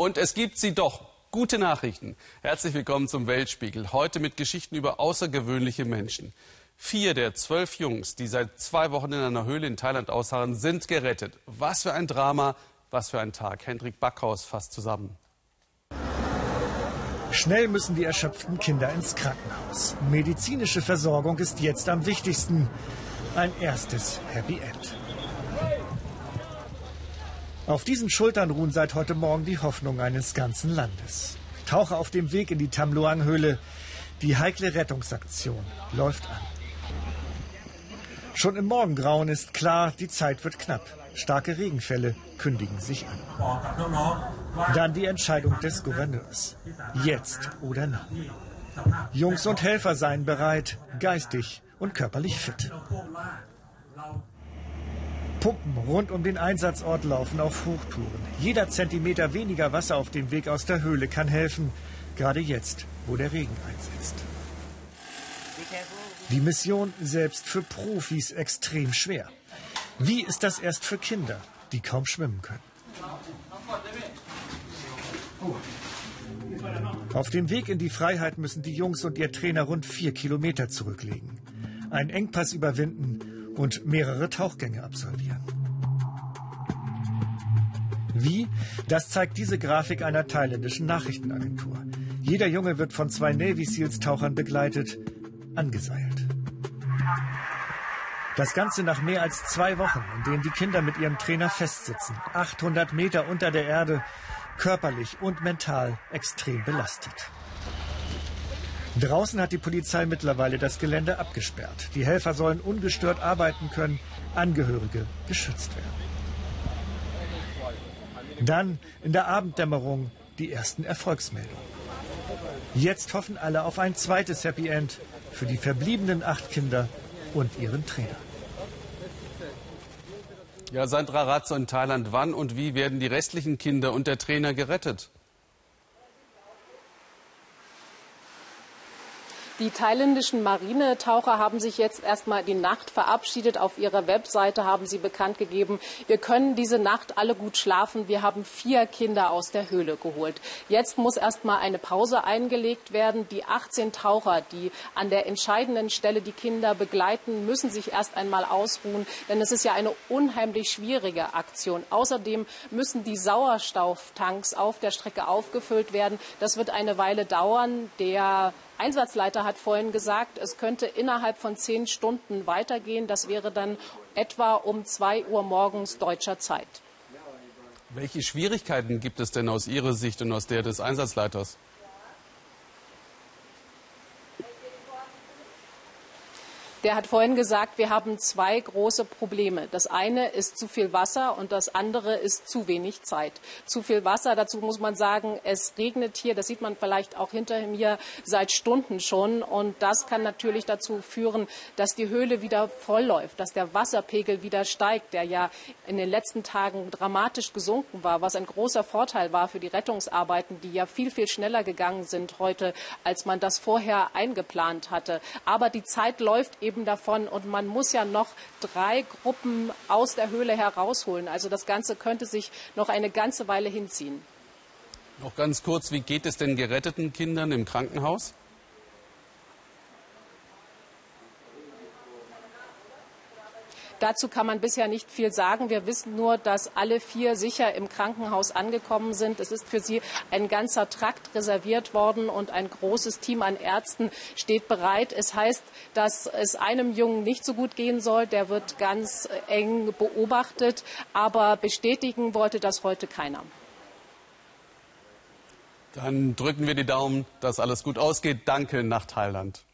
Und es gibt sie doch. Gute Nachrichten. Herzlich willkommen zum Weltspiegel. Heute mit Geschichten über außergewöhnliche Menschen. Vier der zwölf Jungs, die seit zwei Wochen in einer Höhle in Thailand ausharren, sind gerettet. Was für ein Drama, was für ein Tag. Hendrik Backhaus fasst zusammen. Schnell müssen die erschöpften Kinder ins Krankenhaus. Medizinische Versorgung ist jetzt am wichtigsten. Ein erstes Happy End. Auf diesen Schultern ruhen seit heute Morgen die Hoffnungen eines ganzen Landes. Taucher auf dem Weg in die Tamloang-Höhle. Die heikle Rettungsaktion läuft an. Schon im Morgengrauen ist klar, die Zeit wird knapp. Starke Regenfälle kündigen sich an. Dann die Entscheidung des Gouverneurs. Jetzt oder nie. Jungs und Helfer seien bereit, geistig und körperlich fit. Pumpen rund um den Einsatzort laufen auf Hochtouren. Jeder Zentimeter weniger Wasser auf dem Weg aus der Höhle kann helfen, gerade jetzt, wo der Regen einsetzt. Die Mission selbst für Profis extrem schwer. Wie ist das erst für Kinder, die kaum schwimmen können? Auf dem Weg in die Freiheit müssen die Jungs und ihr Trainer rund vier Kilometer zurücklegen. Einen Engpass überwinden und mehrere Tauchgänge absolvieren. Wie? Das zeigt diese Grafik einer thailändischen Nachrichtenagentur. Jeder Junge wird von zwei Navy Seals Tauchern begleitet, angeseilt. Das Ganze nach mehr als zwei Wochen, in denen die Kinder mit ihrem Trainer festsitzen, 800 Meter unter der Erde, körperlich und mental extrem belastet. Draußen hat die Polizei mittlerweile das Gelände abgesperrt. Die Helfer sollen ungestört arbeiten können, Angehörige geschützt werden. Dann in der Abenddämmerung die ersten Erfolgsmeldungen. Jetzt hoffen alle auf ein zweites Happy End für die verbliebenen acht Kinder und ihren Trainer. Ja, Sandra Ratzo in Thailand. Wann und wie werden die restlichen Kinder und der Trainer gerettet? Die thailändischen Marinetaucher haben sich jetzt erstmal die Nacht verabschiedet. Auf ihrer Webseite haben sie bekannt gegeben, wir können diese Nacht alle gut schlafen. Wir haben vier Kinder aus der Höhle geholt. Jetzt muss erstmal eine Pause eingelegt werden. Die 18 Taucher, die an der entscheidenden Stelle die Kinder begleiten, müssen sich erst einmal ausruhen, denn es ist ja eine unheimlich schwierige Aktion. Außerdem müssen die Sauerstofftanks auf der Strecke aufgefüllt werden. Das wird eine Weile dauern. Der Einsatzleiter hat vorhin gesagt, es könnte innerhalb von zehn Stunden weitergehen. Das wäre dann etwa um zwei Uhr morgens deutscher Zeit. Welche Schwierigkeiten gibt es denn aus Ihrer Sicht und aus der des Einsatzleiters? Der hat vorhin gesagt, wir haben zwei große Probleme. Das eine ist zu viel Wasser und das andere ist zu wenig Zeit. Zu viel Wasser, dazu muss man sagen, es regnet hier, das sieht man vielleicht auch hinter mir seit Stunden schon. Und das kann natürlich dazu führen, dass die Höhle wieder voll läuft, dass der Wasserpegel wieder steigt, der ja in den letzten Tagen dramatisch gesunken war, was ein großer Vorteil war für die Rettungsarbeiten, die ja viel, viel schneller gegangen sind heute, als man das vorher eingeplant hatte. Aber die Zeit läuft eben eben davon und man muss ja noch drei Gruppen aus der Höhle herausholen. Also das Ganze könnte sich noch eine ganze Weile hinziehen. Noch ganz kurz, wie geht es den geretteten Kindern im Krankenhaus? Dazu kann man bisher nicht viel sagen. Wir wissen nur, dass alle vier sicher im Krankenhaus angekommen sind. Es ist für sie ein ganzer Trakt reserviert worden und ein großes Team an Ärzten steht bereit. Es heißt, dass es einem Jungen nicht so gut gehen soll. Der wird ganz eng beobachtet. Aber bestätigen wollte das heute keiner. Dann drücken wir die Daumen, dass alles gut ausgeht. Danke nach Thailand.